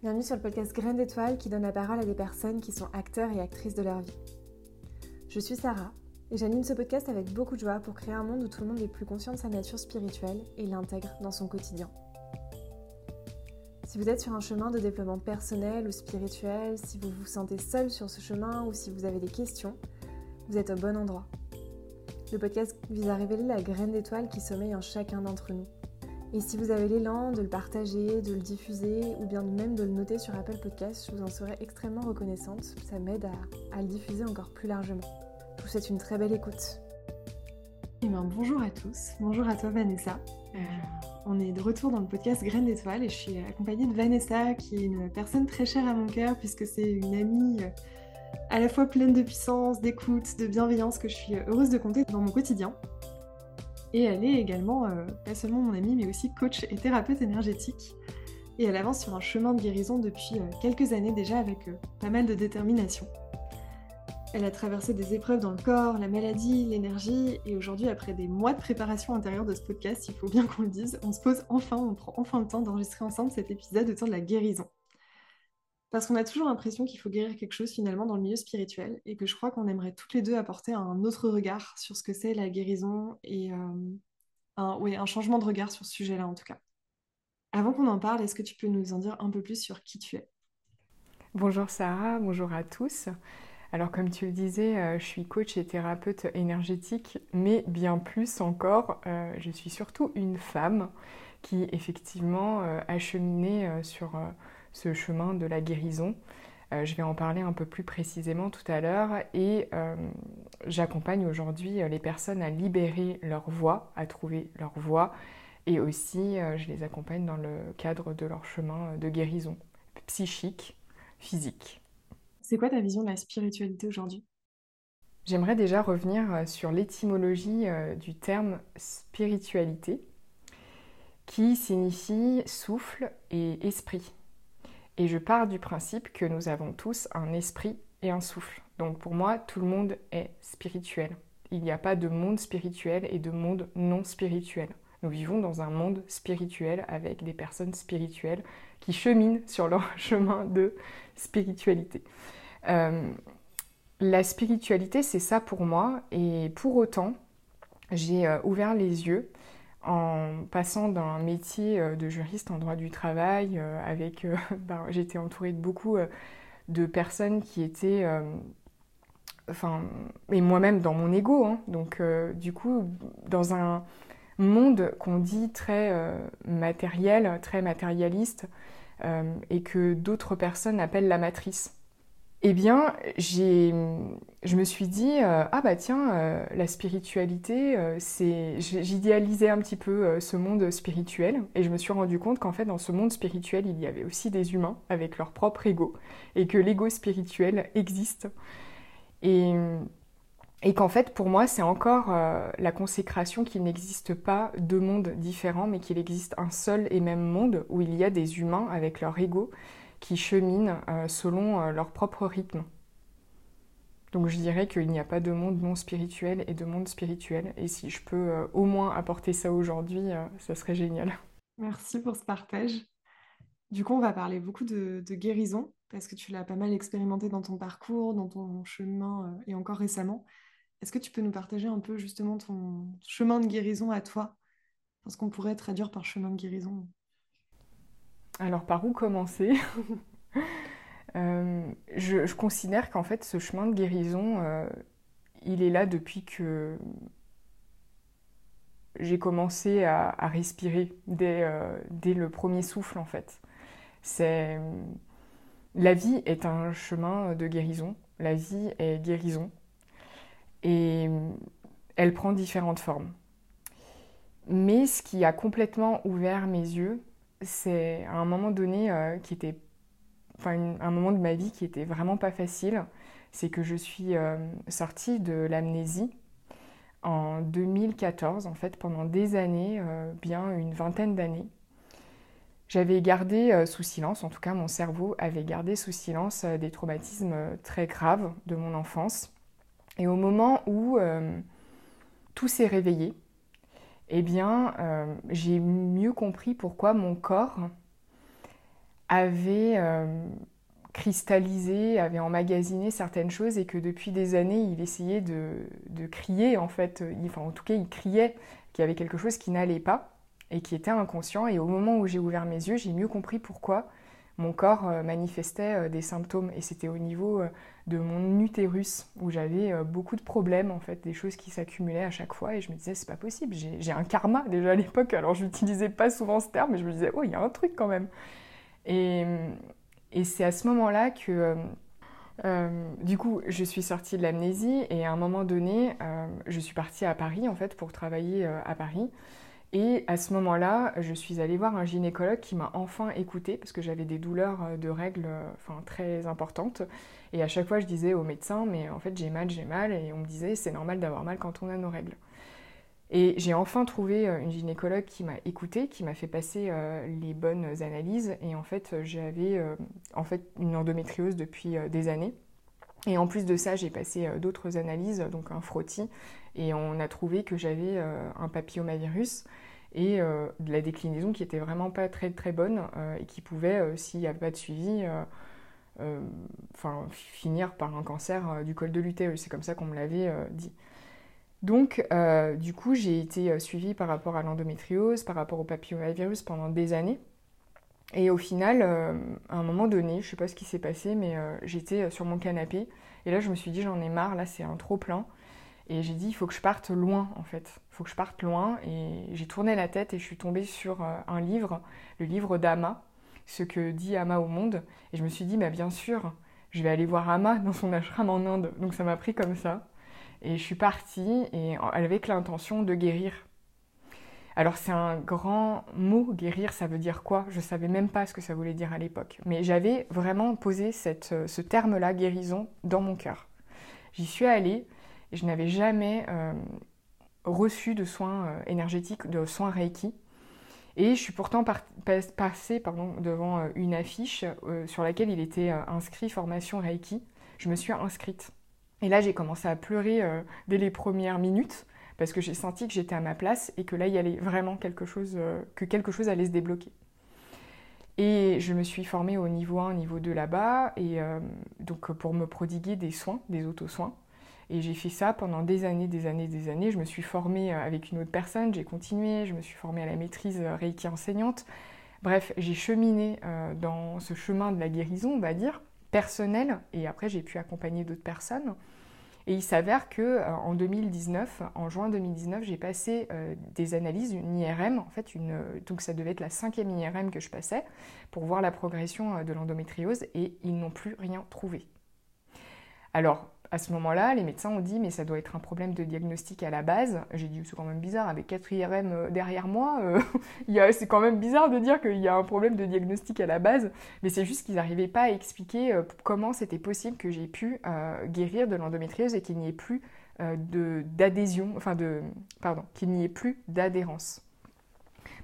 Bienvenue sur le podcast Graines d'étoiles qui donne la parole à des personnes qui sont acteurs et actrices de leur vie. Je suis Sarah et j'anime ce podcast avec beaucoup de joie pour créer un monde où tout le monde est plus conscient de sa nature spirituelle et l'intègre dans son quotidien. Si vous êtes sur un chemin de développement personnel ou spirituel, si vous vous sentez seul sur ce chemin ou si vous avez des questions, vous êtes au bon endroit. Le podcast vise à révéler la graine d'étoile qui sommeille en chacun d'entre nous et si vous avez l'élan de le partager, de le diffuser ou bien même de le noter sur Apple Podcasts, je vous en serais extrêmement reconnaissante. Ça m'aide à, le diffuser encore plus largement. Je vous souhaite une très belle écoute. Eh bien, bonjour à tous. Bonjour à toi Vanessa. Euh, on est de retour dans le podcast Graines d'étoiles et je suis accompagnée de Vanessa qui est une personne très chère à mon cœur puisque c'est une amie euh, à la fois pleine de puissance, d'écoute, de bienveillance que je suis heureuse de compter dans mon quotidien. Et elle est également, euh, pas seulement mon amie, mais aussi coach et thérapeute énergétique. Et elle avance sur un chemin de guérison depuis euh, quelques années déjà avec euh, pas mal de détermination. Elle a traversé des épreuves dans le corps, la maladie, l'énergie, et aujourd'hui, après des mois de préparation intérieure de ce podcast, il faut bien qu'on le dise, on se pose enfin, on prend enfin le temps d'enregistrer ensemble cet épisode autour de la guérison. Parce qu'on a toujours l'impression qu'il faut guérir quelque chose finalement dans le milieu spirituel et que je crois qu'on aimerait toutes les deux apporter un autre regard sur ce que c'est la guérison et euh, un, un changement de regard sur ce sujet-là en tout cas. Avant qu'on en parle, est-ce que tu peux nous en dire un peu plus sur qui tu es? Bonjour Sarah, bonjour à tous. Alors comme tu le disais, euh, je suis coach et thérapeute énergétique, mais bien plus encore, euh, je suis surtout une femme qui effectivement a cheminé sur ce chemin de la guérison. Euh, je vais en parler un peu plus précisément tout à l'heure et euh, j'accompagne aujourd'hui euh, les personnes à libérer leur voix, à trouver leur voix et aussi je les accompagne dans le cadre de leur chemin de guérison psychique, physique. C'est quoi ta vision de la spiritualité aujourd'hui? J'aimerais déjà revenir sur l'étymologie du terme spiritualité qui signifie souffle et esprit. Et je pars du principe que nous avons tous un esprit et un souffle. Donc pour moi, tout le monde est spirituel. Il n'y a pas de monde spirituel et de monde non spirituel. Nous vivons dans un monde spirituel avec des personnes spirituelles qui cheminent sur leur chemin de spiritualité. Euh, la spiritualité, c'est ça pour moi. Et pour autant, j'ai euh, ouvert les yeux en passant d'un métier euh, de juriste en droit du travail, euh, avec, euh, ben, j'étais entourée de beaucoup de personnes qui étaient, enfin, et moi-même dans mon ego, hein. donc du coup, dans un monde qu'on dit très matériel, très matérialiste, et que d'autres personnes appellent la matrice eh bien, je me suis dit, euh, ah bah tiens, euh, la spiritualité, euh, c'est, j'idéalisais un petit peu ce monde spirituel, et je me suis rendu compte qu'en fait, dans ce monde spirituel, il y avait aussi des humains avec leur propre ego, et que l'ego spirituel existe, et, et qu'en fait, pour moi, c'est encore la consécration qu'il n'existe pas deux mondes différents, mais qu'il existe un seul et même monde où il y a des humains avec leur ego qui cheminent euh, selon euh, leur propre rythme. Donc je dirais qu'il n'y a pas de monde non spirituel et de monde spirituel. Et si je peux euh, au moins apporter ça aujourd'hui, ça serait génial. Merci pour ce partage. Du coup, on va parler beaucoup de, guérison, parce que tu l'as pas mal expérimenté dans ton parcours, dans ton chemin et encore récemment. Est-ce que tu peux nous partager un peu justement ton chemin de guérison à toi? Ce qu'on pourrait traduire par chemin de guérison alors par où commencer? Euh, je, considère qu'en fait ce chemin de guérison, euh, il est là depuis que j'ai commencé à, respirer euh, dès, le premier souffle en fait. C'est la vie est un chemin de guérison. La vie est guérison et elle prend différentes formes. Mais ce qui a complètement ouvert mes yeux, c'est un moment donné euh, qui était, enfin un moment de ma vie qui était vraiment pas facile. C'est que je suis euh, sortie de l'amnésie en 2014, en fait, pendant des années, euh, bien une vingtaine d'années. J'avais gardé sous silence, en tout cas mon cerveau avait gardé sous silence des traumatismes très graves de mon enfance. Et au moment où tout s'est réveillé, eh bien, euh, j'ai mieux compris pourquoi mon corps avait cristallisé, avait emmagasiné certaines choses et que depuis des années, il essayait de, crier, en fait, enfin en tout cas, il criait qu'il y avait quelque chose qui n'allait pas et qui était inconscient. Et au moment où j'ai ouvert mes yeux, j'ai mieux compris pourquoi mon corps euh, manifestait euh, des symptômes. Et c'était au niveau euh, de mon utérus où j'avais beaucoup de problèmes, en fait, des choses qui s'accumulaient à chaque fois. Et je me disais, c'est pas possible, j'ai un karma déjà à l'époque. Alors je n'utilisais pas souvent ce terme, mais je me disais, oh, il y a un truc quand même. Et, c'est à ce moment-là que, du coup, je suis sortie de l'amnésie et à un moment donné, je suis partie à Paris en fait pour travailler à Paris. Et à ce moment-là, je suis allée voir un gynécologue qui m'a enfin écoutée parce que j'avais des douleurs de règles enfin, très importantes. Et à chaque fois, je disais au médecin, mais en fait, j'ai mal, j'ai mal. Et on me disait, c'est normal d'avoir mal quand on a nos règles. Et j'ai enfin trouvé euh, une gynécologue qui m'a écoutée, qui m'a fait passer euh, les bonnes analyses. Et en fait, j'avais euh, en fait une endométriose depuis des années. Et en plus de ça, j'ai passé d'autres analyses, donc un frottis, et on a trouvé que j'avais un papillomavirus et de la déclinaison qui était vraiment pas très très bonne et qui pouvait, s'il n'y avait pas de suivi, finir par un cancer du col de l'utérus. C'est comme ça qu'on me l'avait dit. Donc, euh, du coup, j'ai été euh, suivie par rapport à l'endométriose, par rapport au papillomavirus pendant des années. Et au final, euh, à un moment donné, je ne sais pas ce qui s'est passé, mais j'étais sur mon canapé. Et là, je me suis dit, j'en ai marre, là, c'est un trop plein. Et j'ai dit, il faut que je parte loin, en fait. Il faut que je parte loin. Et j'ai tourné la tête et je suis tombée sur un livre, le livre d'Ama, Ce que dit Ama au monde. Et je me suis dit, bah, bien sûr, je vais aller voir Ama dans son ashram en Inde. Donc ça m'a pris comme ça. Et je suis partie et avec l'intention de guérir. Alors c'est un grand mot, guérir, ça veut dire quoi? Je ne savais même pas ce que ça voulait dire à l'époque. Mais j'avais vraiment posé cette, ce terme-là, guérison, dans mon cœur. J'y suis allée et je n'avais jamais euh, reçu de soins euh, énergétiques, de soins Reiki. Et je suis pourtant passée pardon, devant euh, une affiche sur laquelle il était inscrit formation Reiki. Je me suis inscrite. Et là, j'ai commencé à pleurer euh, dès les premières minutes parce que j'ai senti que j'étais à ma place et que là, il y allait vraiment quelque chose, euh, que quelque chose allait se débloquer. Et je me suis formée au niveau 1, niveau 2 là-bas, et euh, donc pour me prodiguer des soins, des auto-soins. Et j'ai fait ça pendant des années, des années, des années. Je me suis formée avec une autre personne, j'ai continué, je me suis formée à la maîtrise Reiki enseignante. Bref, j'ai cheminé dans ce chemin de la guérison, on va dire personnel et après j'ai pu accompagner d'autres personnes. Et il s'avère que euh, en 2019, en juin 2019, j'ai passé euh, des analyses, une IRM, en fait, une, donc ça devait être la cinquième IRM que je passais pour voir la progression euh, de l'endométriose et ils n'ont plus rien trouvé. Alors, à ce moment-là, les médecins ont dit mais ça doit être un problème de diagnostic à la base. J'ai dit c'est quand même bizarre avec 4 IRM euh, derrière moi, euh, c'est quand même bizarre de dire qu'il y a un problème de diagnostic à la base, mais c'est juste qu'ils n'arrivaient pas à expliquer euh, comment c'était possible que j'ai pu guérir de l'endométriose et qu'il n'y ait plus d'adhésion, enfin de pardon, qu'il n'y ait plus d'adhérence.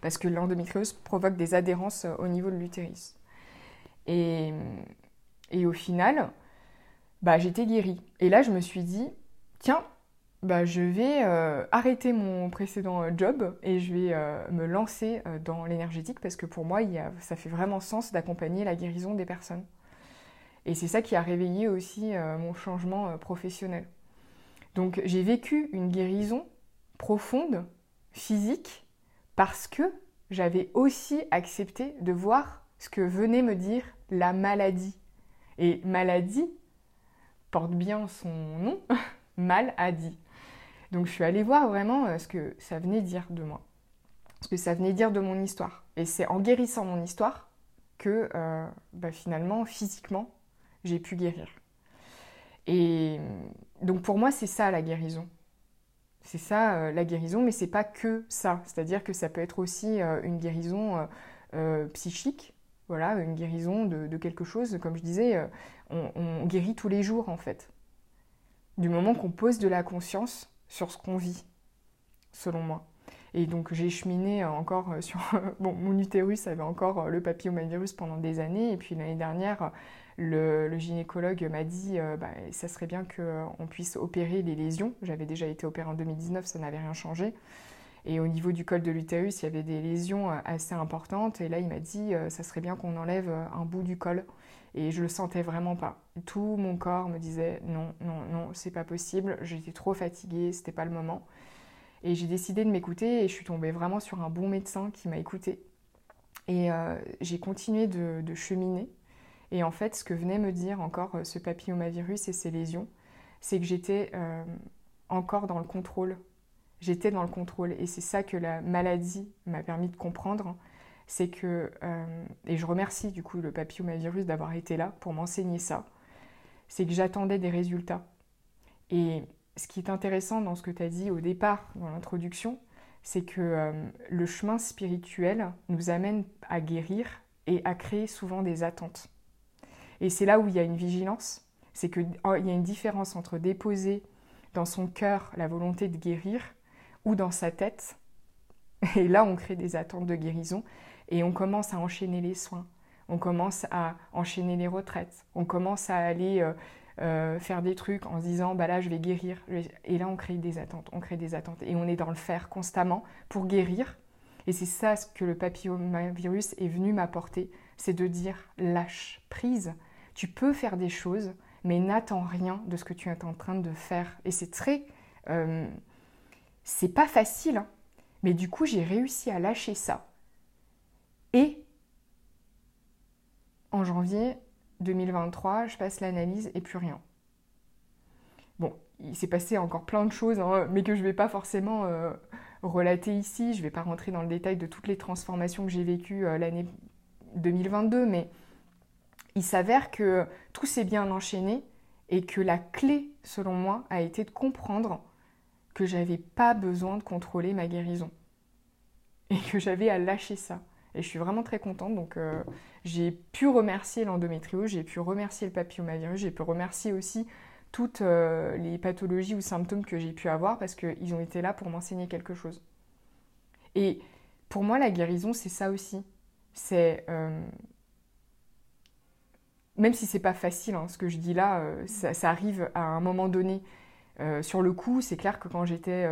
Parce que l'endométriose provoque des adhérences au niveau de l'utérus. Et, et au final, bah, j'étais guérie. Et là, je me suis dit, tiens, bah, je vais euh, arrêter mon précédent euh, job et je vais euh, me lancer dans l'énergétique parce que pour moi, il y a, ça fait vraiment sens d'accompagner la guérison des personnes. Et c'est ça qui a réveillé aussi mon changement professionnel. Donc j'ai vécu une guérison profonde, physique, parce que j'avais aussi accepté de voir ce que venait me dire la maladie. Et maladie, porte bien son nom, mal a dit. Donc je suis allée voir vraiment euh, ce que ça venait dire de moi, ce que ça venait dire de mon histoire. Et c'est en guérissant mon histoire que euh, bah, finalement, physiquement, j'ai pu guérir. Et donc pour moi, c'est ça la guérison. C'est ça euh, la guérison, mais c'est pas que ça. C'est-à-dire que ça peut être aussi une guérison psychique, voilà, une guérison de, quelque chose. Comme je disais, euh, on, guérit tous les jours en fait. Du moment qu'on pose de la conscience sur ce qu'on vit, selon moi. Et donc j'ai cheminé encore euh, sur... Mon utérus avait encore euh, le papillomavirus pendant des années. Et puis l'année dernière, le, gynécologue m'a dit bah, ça serait bien qu'on puisse opérer les lésions. J'avais déjà été opérée en 2019, ça n'avait rien changé. Et au niveau du col de l'utérus, il y avait des lésions assez importantes. Et là, il m'a dit, ça serait bien qu'on enlève un bout du col. Et je le sentais vraiment pas. Tout mon corps me disait non, non, non, c'est pas possible. J'étais trop fatiguée, c'était pas le moment. Et j'ai décidé de m'écouter et je suis tombée vraiment sur un bon médecin qui m'a écoutée. Et euh, j'ai continué de, cheminer. Et en fait, ce que venait me dire encore euh, ce papillomavirus et ces lésions, c'est que j'étais euh, encore dans le contrôle. J'étais dans le contrôle. Et c'est ça que la maladie m'a permis de comprendre c'est que, euh, et je remercie du coup le papillomavirus d'avoir été là pour m'enseigner ça, c'est que j'attendais des résultats. Et ce qui est intéressant dans ce que tu as dit au départ, dans l'introduction, c'est que euh, le chemin spirituel nous amène à guérir et à créer souvent des attentes. Et c'est là où il y a une vigilance, c'est qu'il oh, y a une différence entre déposer dans son cœur la volonté de guérir ou dans sa tête. Et là, on crée des attentes de guérison. Et on commence à enchaîner les soins, on commence à enchaîner les retraites, on commence à aller euh, euh, faire des trucs en se disant bah là je vais guérir. Et là on crée des attentes, on crée des attentes. Et on est dans le faire constamment pour guérir. Et c'est ça ce que le papillomavirus est venu m'apporter, c'est de dire lâche prise. Tu peux faire des choses, mais n'attends rien de ce que tu es en train de faire. Et c'est très... Euh, c'est pas facile, hein. mais du coup j'ai réussi à lâcher ça et en janvier 2023, je passe l'analyse et plus rien. Bon, il s'est passé encore plein de choses, hein, mais que je ne vais pas forcément euh, relater ici. Je ne vais pas rentrer dans le détail de toutes les transformations que j'ai vécues euh, l'année 2022, mais il s'avère que tout s'est bien enchaîné et que la clé, selon moi, a été de comprendre que j'avais pas besoin de contrôler ma guérison et que j'avais à lâcher ça. Et je suis vraiment très contente. Donc, euh, j'ai pu remercier l'endométriose, j'ai pu remercier le papillomavirus, j'ai pu remercier aussi toutes euh, les pathologies ou symptômes que j'ai pu avoir parce qu'ils ont été là pour m'enseigner quelque chose. Et pour moi, la guérison, c'est ça aussi. C'est. Euh, même si c'est pas facile, hein, ce que je dis là, ça, ça, arrive à un moment donné. Sur le coup, c'est clair que quand j'étais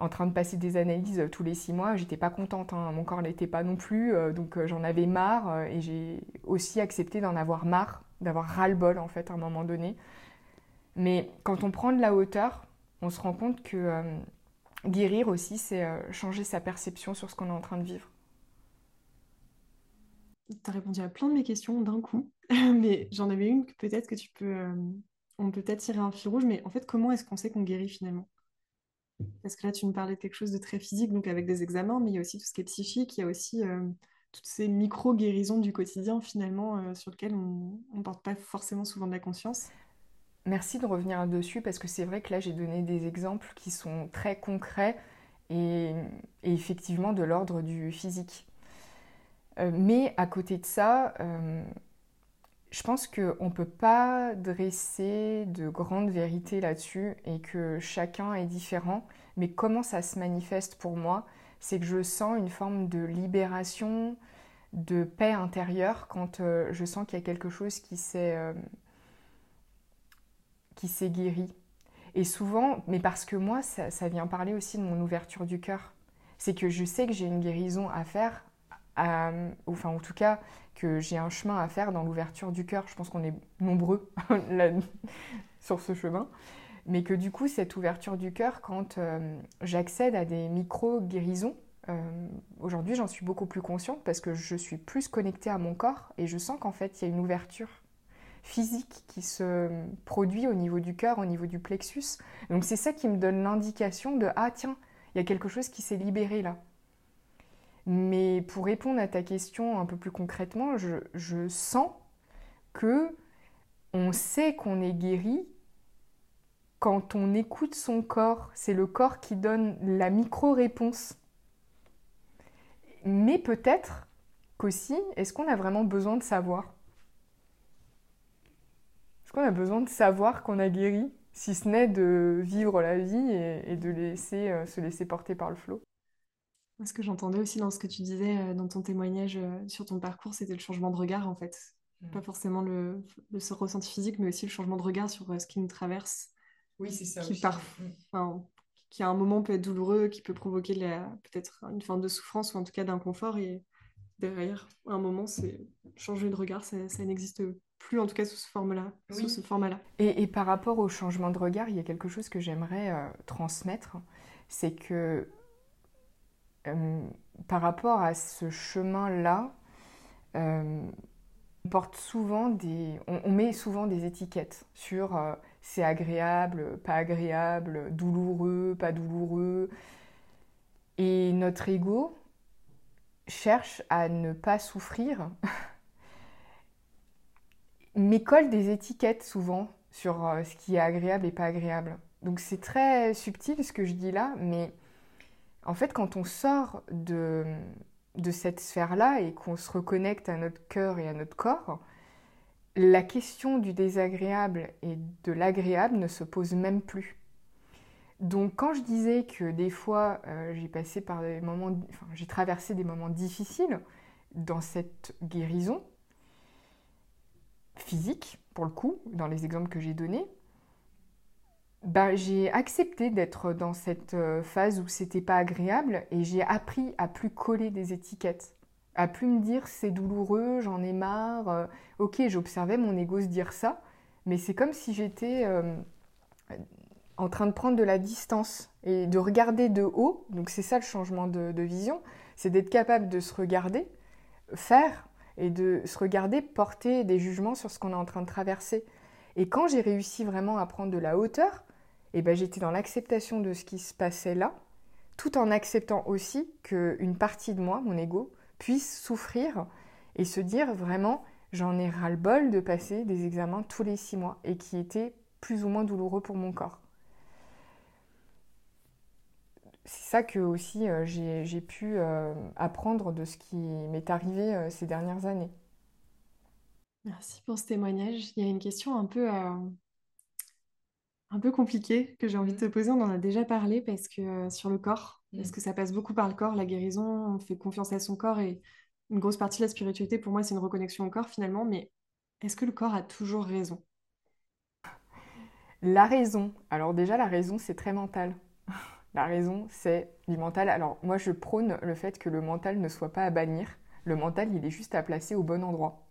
en train de passer des analyses euh, tous les six mois, j'étais pas contente, hein. mon corps l'était pas non plus, euh, donc euh, j'en avais marre et j'ai aussi accepté d'en avoir marre, d'avoir ras-le-bol en fait à un moment donné. Mais quand on prend de la hauteur, on se rend compte que guérir aussi, c'est changer sa perception sur ce qu'on est en train de vivre. Tu as répondu à plein de mes questions d'un coup, mais j'en avais une que peut-être que tu peux, on peut peut-être tirer un fil rouge, mais en fait, comment est-ce qu'on sait qu'on guérit finalement? Parce que là, tu me parlais de quelque chose de très physique, donc avec des examens, mais il y a aussi tout ce qui est psychique, il y a aussi euh, toutes ces micro-guérisons du quotidien, finalement, euh, sur lesquelles on ne porte pas forcément souvent de la conscience. Merci de revenir dessus, parce que c'est vrai que là, j'ai donné des exemples qui sont très concrets et, effectivement de l'ordre du physique. Euh, mais à côté de ça, je pense qu'on ne peut pas dresser de grandes vérités là-dessus et que chacun est différent. Mais comment ça se manifeste pour moi C'est que je sens une forme de libération, de paix intérieure quand euh, je sens qu'il y a quelque chose qui s'est euh, qui s'est guéri. Et souvent, mais parce que moi, ça, ça, vient parler aussi de mon ouverture du cœur. C'est que je sais que j'ai une guérison à faire, enfin en tout cas, que j'ai un chemin à faire dans l'ouverture du cœur. Je pense qu'on est nombreux sur ce chemin. Mais que du coup, cette ouverture du cœur, quand euh, j'accède à des micro-guérisons, euh, aujourd'hui j'en suis beaucoup plus consciente parce que je suis plus connectée à mon corps et je sens qu'en fait il y a une ouverture physique qui se produit au niveau du cœur, au niveau du plexus. Donc c'est ça qui me donne l'indication de ah tiens, il y a quelque chose qui s'est libéré là. Mais pour répondre à ta question un peu plus concrètement, je, sens que on sait qu'on est guéri quand on écoute son corps. C'est le corps qui donne la micro-réponse. Mais peut-être qu'aussi, est-ce qu'on a vraiment besoin de savoir? Est-ce qu'on a besoin de savoir qu'on a guéri, si ce n'est de vivre la vie et, de euh, se laisser porter par le flot? Ce que j'entendais aussi dans ce que tu disais euh, dans ton témoignage euh, sur ton parcours, c'était le changement de regard en fait. Mm. Pas forcément le, le, ressenti physique, mais aussi le changement de regard sur euh, ce qui nous traverse. Oui, c'est ça. Qui, mm. qui à un moment peut être douloureux, qui peut provoquer peut-être une forme de souffrance ou en tout cas d'inconfort. Et derrière, à un moment, c'est changer de regard, ça, n'existe plus, en tout cas sous ce format-là. ce format-là. Et, par rapport au changement de regard, il y a quelque chose que j'aimerais euh, transmettre, c'est que euh, par rapport à ce chemin-là, euh, on porte souvent des, on, met souvent des étiquettes sur euh, c'est agréable, pas agréable, douloureux, pas douloureux. Et notre ego cherche à ne pas souffrir, mais colle des étiquettes souvent sur ce qui est agréable et pas agréable. Donc c'est très subtil ce que je dis là, mais en fait quand on sort de, cette sphère-là et qu'on se reconnecte à notre cœur et à notre corps, la question du désagréable et de l'agréable ne se pose même plus. Donc quand je disais que des fois euh, j'ai passé par des moments, j'ai traversé des moments difficiles dans cette guérison physique, pour le coup, dans les exemples que j'ai donnés, bah, j'ai accepté d'être dans cette euh, phase où c'était pas agréable et j'ai appris à plus coller des étiquettes, à plus me dire c'est douloureux, j'en ai marre. Euh, ok, j'observais mon ego se dire ça, mais c'est comme si j'étais euh, en train de prendre de la distance et de regarder de haut. Donc c'est ça le changement de vision, c'est d'être capable de se regarder, faire et de se regarder porter des jugements sur ce qu'on est en train de traverser. Et quand j'ai réussi vraiment à prendre de la hauteur, et ben, j'étais dans l'acceptation de ce qui se passait là, tout en acceptant aussi qu'une partie de moi, mon ego, puisse souffrir et se dire vraiment j'en ai ras-le-bol de passer des examens tous les six mois et qui étaient plus ou moins douloureux pour mon corps. C'est ça que aussi euh, j'ai pu euh, apprendre de ce qui m'est arrivé euh, ces dernières années. Merci pour ce témoignage. Il y a une question un peu un peu compliqué que j'ai envie de te mmh. poser. On en a déjà parlé parce que euh, sur le corps, parce mmh. que ça passe beaucoup par le corps, la guérison, on fait confiance à son corps et une grosse partie de la spiritualité, pour moi, c'est une reconnexion au corps finalement. Mais est-ce que le corps a toujours raison? La raison. Alors déjà, la raison, c'est très mental. la raison, c'est du mental. Alors moi, je prône le fait que le mental ne soit pas à bannir. Le mental, il est juste à placer au bon endroit.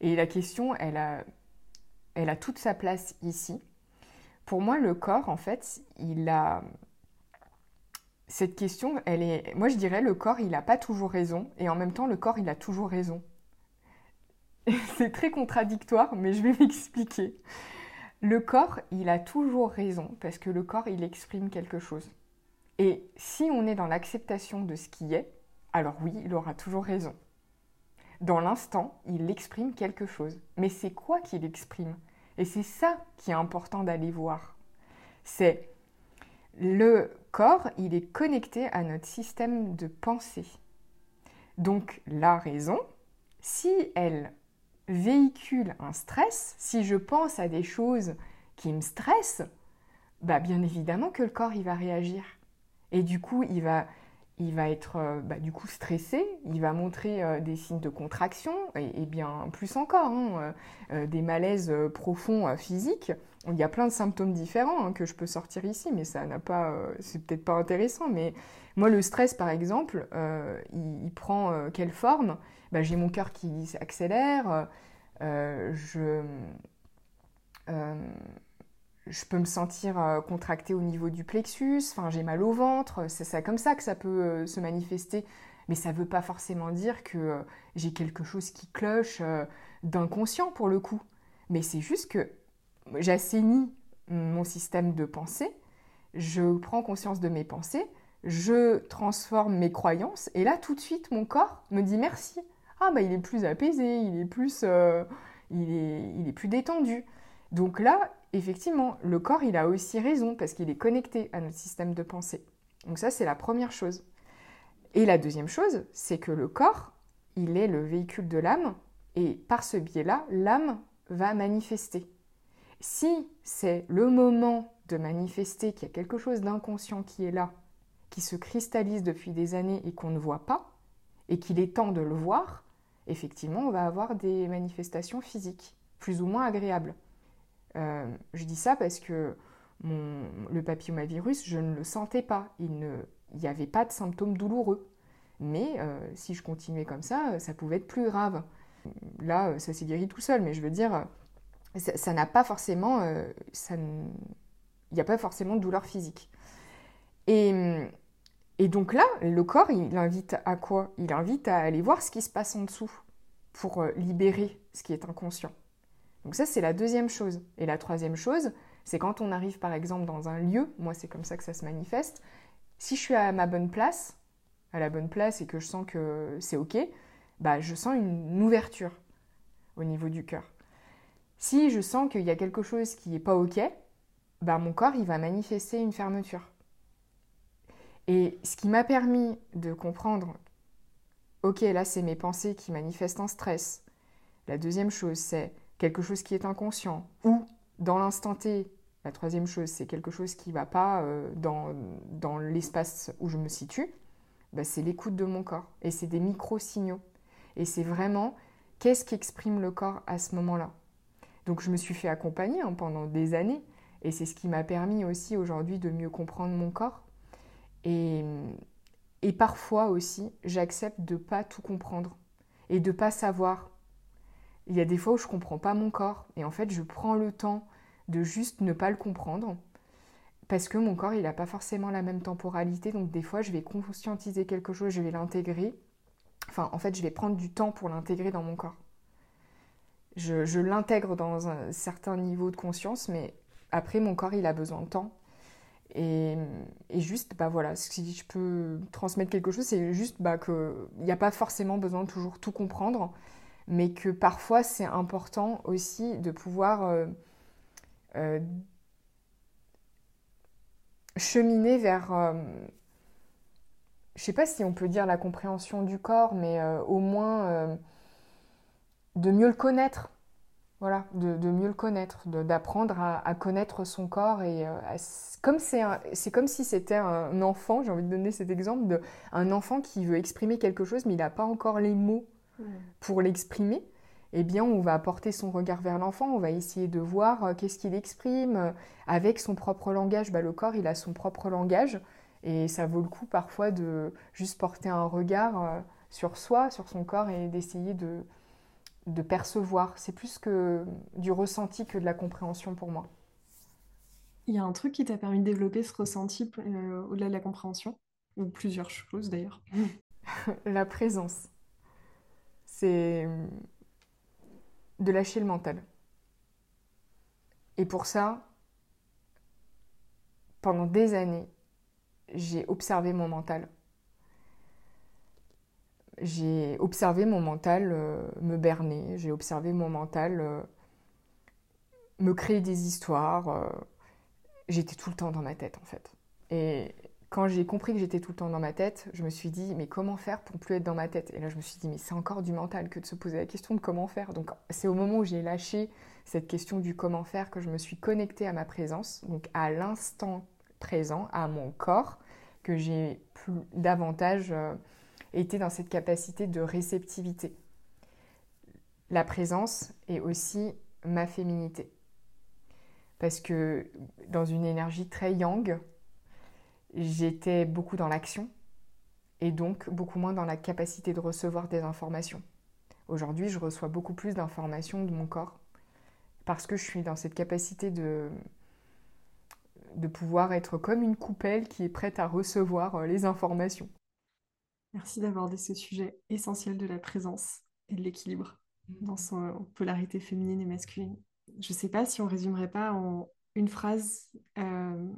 Et la question, elle a, elle a toute sa place ici pour moi, le corps, en fait, il a. Cette question, elle est. Moi, je dirais, le corps, il n'a pas toujours raison, et en même temps, le corps, il a toujours raison. C'est très contradictoire, mais je vais m'expliquer. Le corps, il a toujours raison, parce que le corps, il exprime quelque chose. Et si on est dans l'acceptation de ce qui est, alors oui, il aura toujours raison. Dans l'instant, il exprime quelque chose. Mais c'est quoi qu'il exprime? Et c'est ça qui est important d'aller voir. C'est le corps, il est connecté à notre système de pensée. Donc la raison, si elle véhicule un stress, si je pense à des choses qui me stressent, bah bien évidemment que le corps il va réagir. Et du coup, il va il va être euh, bah, du coup stressé, il va montrer euh, des signes de contraction et, bien plus encore, hein, euh, des malaises profonds physiques. Il y a plein de symptômes différents hein, que je peux sortir ici, mais ça n'a pas, c'est peut-être pas intéressant. Mais moi, le stress, par exemple, il, prend quelle forme? Bah, J'ai mon cœur qui s'accélère, je je peux me sentir euh, contractée au niveau du plexus, enfin j'ai mal au ventre, c'est ça comme ça que ça peut euh, se manifester. Mais ça ne veut pas forcément dire que euh, j'ai quelque chose qui cloche d'inconscient pour le coup. Mais c'est juste que j'assainis mon système de pensée, je prends conscience de mes pensées, je transforme mes croyances, et là tout de suite mon corps me dit merci. Ah bah il est plus apaisé, il est plus, il est, il est plus détendu. Donc là, effectivement, le corps, il a aussi raison parce qu'il est connecté à notre système de pensée. Donc ça, c'est la première chose. Et la deuxième chose, c'est que le corps, il est le véhicule de l'âme, et par ce biais-là, l'âme va manifester. Si c'est le moment de manifester qu'il y a quelque chose d'inconscient qui est là, qui se cristallise depuis des années et qu'on ne voit pas, et qu'il est temps de le voir, effectivement, on va avoir des manifestations physiques, plus ou moins agréables. Euh, je dis ça parce que le papillomavirus, je ne le sentais pas. Il n'y avait pas de symptômes douloureux. Mais euh, si je continuais comme ça, ça pouvait être plus grave. Là, ça s'est guéri tout seul, mais je veux dire, ça n'a pas forcément... il n'y a pas forcément de douleur physique. Et, et donc là, le corps, il invite à quoi? Il invite à aller voir ce qui se passe en dessous pour euh, libérer ce qui est inconscient. Donc ça, c'est la deuxième chose. Et la troisième chose, c'est quand on arrive par exemple dans un lieu, moi c'est comme ça que ça se manifeste, si je suis à ma bonne place, à la bonne place et que je sens que c'est ok, bah je sens une ouverture au niveau du cœur. Si je sens qu'il y a quelque chose qui n'est pas ok, bah mon corps il va manifester une fermeture. Et ce qui m'a permis de comprendre, ok, là c'est mes pensées qui manifestent un stress. La deuxième chose, c'est quelque chose qui est inconscient. Ou dans l'instant T, la troisième chose, c'est quelque chose qui ne va pas euh, dans, dans l'espace où je me situe. Bah, c'est l'écoute de mon corps. Et c'est des micro-signaux. Et c'est vraiment qu'est-ce qu'exprime le corps à ce moment-là? Donc je me suis fait accompagner hein, pendant des années. Et c'est ce qui m'a permis aussi aujourd'hui de mieux comprendre mon corps et, et parfois aussi, j'accepte de pas tout comprendre et de pas savoir. Il y a des fois où je comprends pas mon corps et en fait, je prends le temps de juste ne pas le comprendre parce que mon corps, il n'a pas forcément la même temporalité. Donc des fois, je vais conscientiser quelque chose, je vais l'intégrer. Enfin, en fait, je vais prendre du temps pour l'intégrer dans mon corps. Je, je l'intègre dans un certain niveau de conscience, mais après, mon corps, il a besoin de temps et, juste, bah voilà, si je peux transmettre quelque chose, c'est juste bah, qu'il n'y a pas forcément besoin de toujours tout comprendre, mais que parfois c'est important aussi de pouvoir euh, euh, cheminer vers, euh, je sais pas si on peut dire la compréhension du corps, mais au moins de mieux le connaître voilà, de, mieux le connaître, d'apprendre à, connaître son corps. Et euh, comme c'est comme si c'était un enfant, j'ai envie de donner cet exemple, de, un enfant qui veut exprimer quelque chose, mais il n'a pas encore les mots pour l'exprimer. Eh bien, on va porter son regard vers l'enfant, on va essayer de voir euh, qu'est-ce qu'il exprime euh, avec son propre langage. Bah, le corps, il a son propre langage. Et ça vaut le coup parfois de juste porter un regard sur soi, sur son corps, et d'essayer de, de percevoir. C'est plus que du ressenti que de la compréhension pour moi. Il y a un truc qui t'a permis de développer ce ressenti euh, au-delà de la compréhension, ou plusieurs choses d'ailleurs. la présence. C'est de lâcher le mental. Et pour ça, pendant des années, j'ai observé mon mental j'ai observé mon mental euh, me berner, j'ai observé mon mental euh, me créer des histoires. Euh, j'étais tout le temps dans ma tête en fait. Et quand j'ai compris que j'étais tout le temps dans ma tête, je me suis dit mais comment faire pour plus être dans ma tête? Et là je me suis dit mais c'est encore du mental que de se poser la question de comment faire. Donc c'est au moment où j'ai lâché cette question du comment faire que je me suis connectée à ma présence, donc à l'instant présent, à mon corps, que j'ai plus davantage était dans cette capacité de réceptivité. La présence est aussi ma féminité. Parce que dans une énergie très yang, j'étais beaucoup dans l'action et donc beaucoup moins dans la capacité de recevoir des informations. Aujourd'hui, je reçois beaucoup plus d'informations de mon corps parce que je suis dans cette capacité de, de pouvoir être comme une coupelle qui est prête à recevoir euh, les informations. Merci d'aborder ce sujet essentiel de la présence et de l'équilibre dans son polarité féminine et masculine. Je ne sais pas si on résumerait pas en une phrase euh,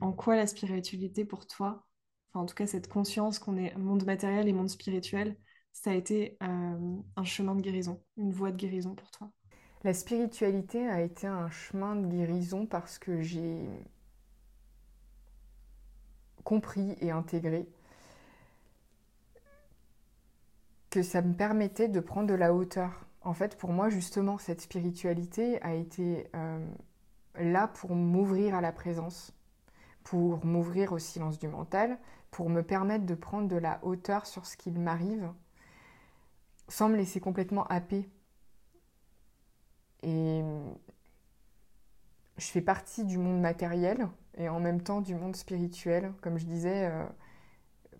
en quoi la spiritualité pour toi, en tout cas cette conscience qu'on est monde matériel et monde spirituel, ça a été euh, un chemin de guérison, une voie de guérison pour toi? La spiritualité a été un chemin de guérison parce que j'ai compris et intégré que ça me permettait de prendre de la hauteur. En fait, pour moi, justement, cette spiritualité a été euh, là pour m'ouvrir à la présence, pour m'ouvrir au silence du mental, pour me permettre de prendre de la hauteur sur ce qu'il m'arrive, sans me laisser complètement happer. Et je fais partie du monde matériel et en même temps du monde spirituel. Comme je disais, euh,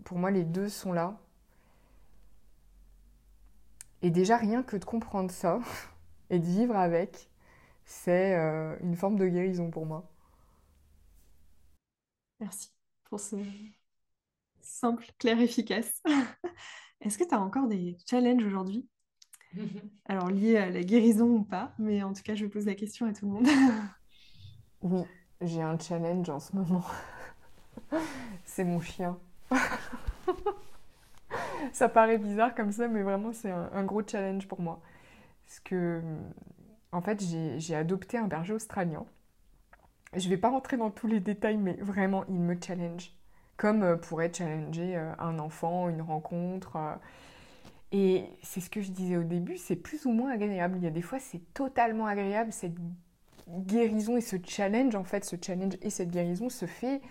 pour moi, les deux sont là. Et déjà, rien que de comprendre ça et de vivre avec, c'est euh, une forme de guérison pour moi. Merci pour ce simple, clair, efficace. Est-ce que tu as encore des challenges aujourd'hui? Alors liés à la guérison ou pas, mais en tout cas, je pose la question à tout le monde. oui, j'ai un challenge en ce moment. c'est mon chien. ça paraît bizarre comme ça, mais vraiment, c'est un, gros challenge pour moi. Parce que, en fait, j'ai adopté un berger australien. Je ne vais pas rentrer dans tous les détails, mais vraiment, il me challenge. Comme euh, pourrait challenger euh, un enfant, une rencontre. Euh. Et c'est ce que je disais au début, c'est plus ou moins agréable. Il y a des fois, c'est totalement agréable. Cette guérison et ce challenge, en fait, ce challenge et cette guérison se fait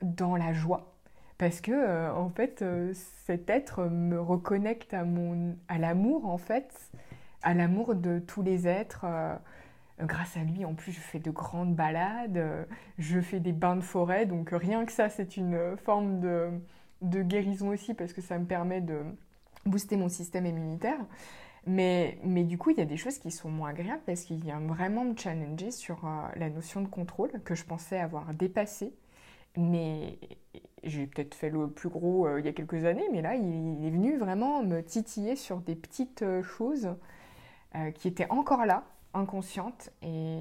dans la joie parce que en fait cet être me reconnecte à mon à l'amour en fait à l'amour de tous les êtres grâce à lui en plus je fais de grandes balades je fais des bains de forêt donc rien que ça c'est une forme de, de guérison aussi parce que ça me permet de booster mon système immunitaire mais, mais du coup, il y a des choses qui sont moins agréables parce qu'il vient vraiment me challenger sur la notion de contrôle que je pensais avoir dépassée. Mais j'ai peut-être fait le plus gros euh, il y a quelques années, mais là, il, est venu vraiment me titiller sur des petites euh, choses euh, qui étaient encore là, inconscientes, et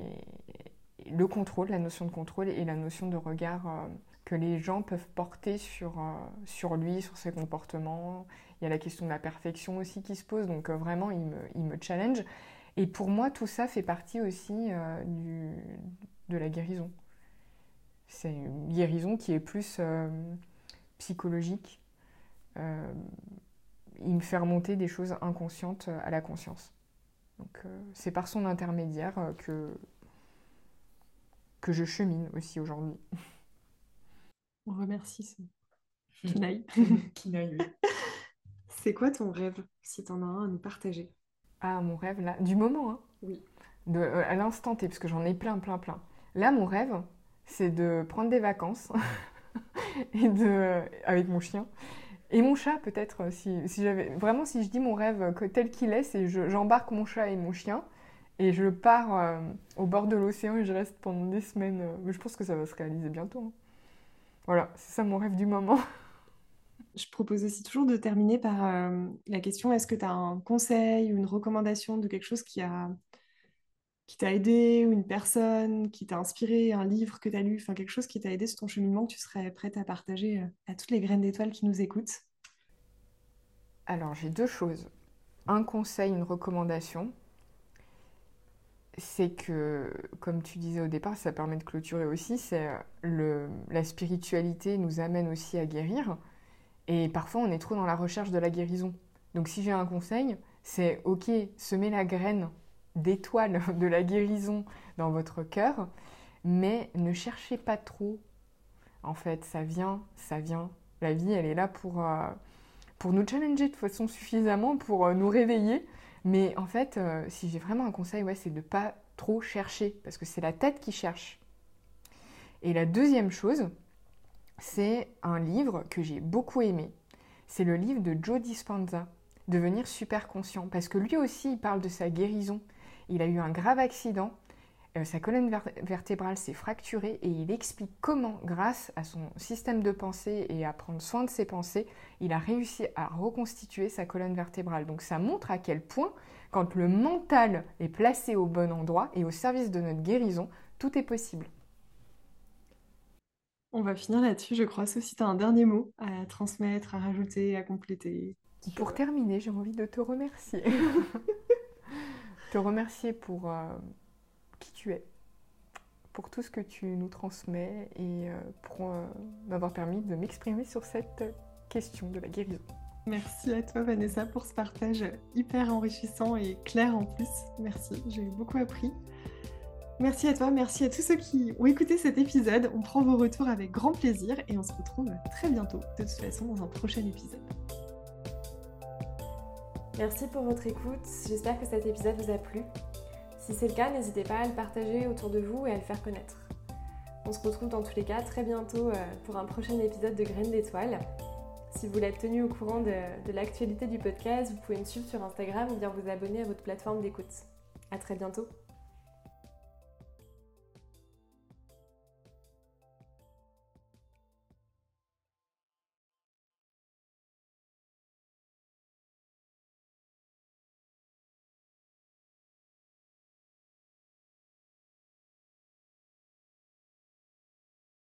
le contrôle, la notion de contrôle et la notion de regard que les gens peuvent porter sur, sur lui, sur ses comportements. Il y a la question de la perfection aussi qui se pose, donc vraiment, il me, il me, challenge. Et pour moi, tout ça fait partie aussi du, de la guérison. C'est une guérison qui est plus euh, psychologique. Euh, il me fait remonter des choses inconscientes à la conscience. Donc euh, c'est par son intermédiaire que, que je chemine aussi aujourd'hui. On remercie ce Kinaï. Kinaï, C'est quoi ton rêve, si tu en as un à nous partager? Ah, mon rêve, là, du moment, hein Oui. De, à l'instant T, parce que j'en ai plein, plein, plein. Là, mon rêve, c'est de prendre des vacances et de, avec mon chien. Et mon chat, peut-être, si, si j'avais. Vraiment, si je dis mon rêve tel qu'il est, c'est j'embarque mon chat et mon chien et je pars euh, au bord de l'océan et je reste pendant des semaines. Euh, mais je pense que ça va se réaliser bientôt. Hein. Voilà, c'est ça mon rêve du moment. Je propose aussi toujours de terminer par euh, la question est-ce que tu as un conseil ou une recommandation de quelque chose qui a qui t'a aidé, ou une personne qui t'a inspiré, un livre que tu as lu, enfin quelque chose qui t'a aidé sur ton cheminement que tu serais prête à partager euh, à toutes les graines d'étoiles qui nous écoutent? Alors j'ai deux choses. Un conseil, une recommandation. C'est que, comme tu disais au départ, ça permet de clôturer aussi, c'est euh, la spiritualité nous amène aussi à guérir. Et parfois, on est trop dans la recherche de la guérison. Donc, si j'ai un conseil, c'est ok, semer la graine d'étoiles de la guérison dans votre cœur, mais ne cherchez pas trop. En fait, ça vient, ça vient. La vie, elle est là pour, euh, nous challenger de façon suffisamment, pour euh, nous réveiller. Mais en fait, euh, si j'ai vraiment un conseil, c'est de ne pas trop chercher, parce que c'est la tête qui cherche. Et la deuxième chose, c'est un livre que j'ai beaucoup aimé. C'est le livre de Joe Dispenza, Devenir super conscient, parce que lui aussi, il parle de sa guérison. Il a eu un grave accident, euh, sa colonne vertébrale s'est fracturée et il explique comment, grâce à son système de pensée et à prendre soin de ses pensées, il a réussi à reconstituer sa colonne vertébrale. Donc ça montre à quel point, quand le mental est placé au bon endroit et au service de notre guérison, tout est possible. On va finir là-dessus, je crois, sauf si tu as un dernier mot à transmettre, à rajouter, à compléter. Pour terminer, j'ai envie de te remercier. te remercier pour euh, qui tu es, pour tout ce que tu nous transmets et euh, pour euh, m'avoir permis de m'exprimer sur cette question de la guérison. Merci à toi Vanessa pour ce partage hyper enrichissant et clair en plus. Merci, j'ai beaucoup appris. Merci à toi, merci à tous ceux qui ont écouté cet épisode. On prend vos retours avec grand plaisir et on se retrouve très bientôt, de toute façon, dans un prochain épisode. Merci pour votre écoute, j'espère que cet épisode vous a plu. Si c'est le cas, n'hésitez pas à le partager autour de vous et à le faire connaître. On se retrouve dans tous les cas très bientôt euh, pour un prochain épisode de Graines d'étoiles. Si vous voulez être tenu au courant de, de l'actualité du podcast, vous pouvez me suivre sur Instagram ou bien vous abonner à votre plateforme d'écoute. À très bientôt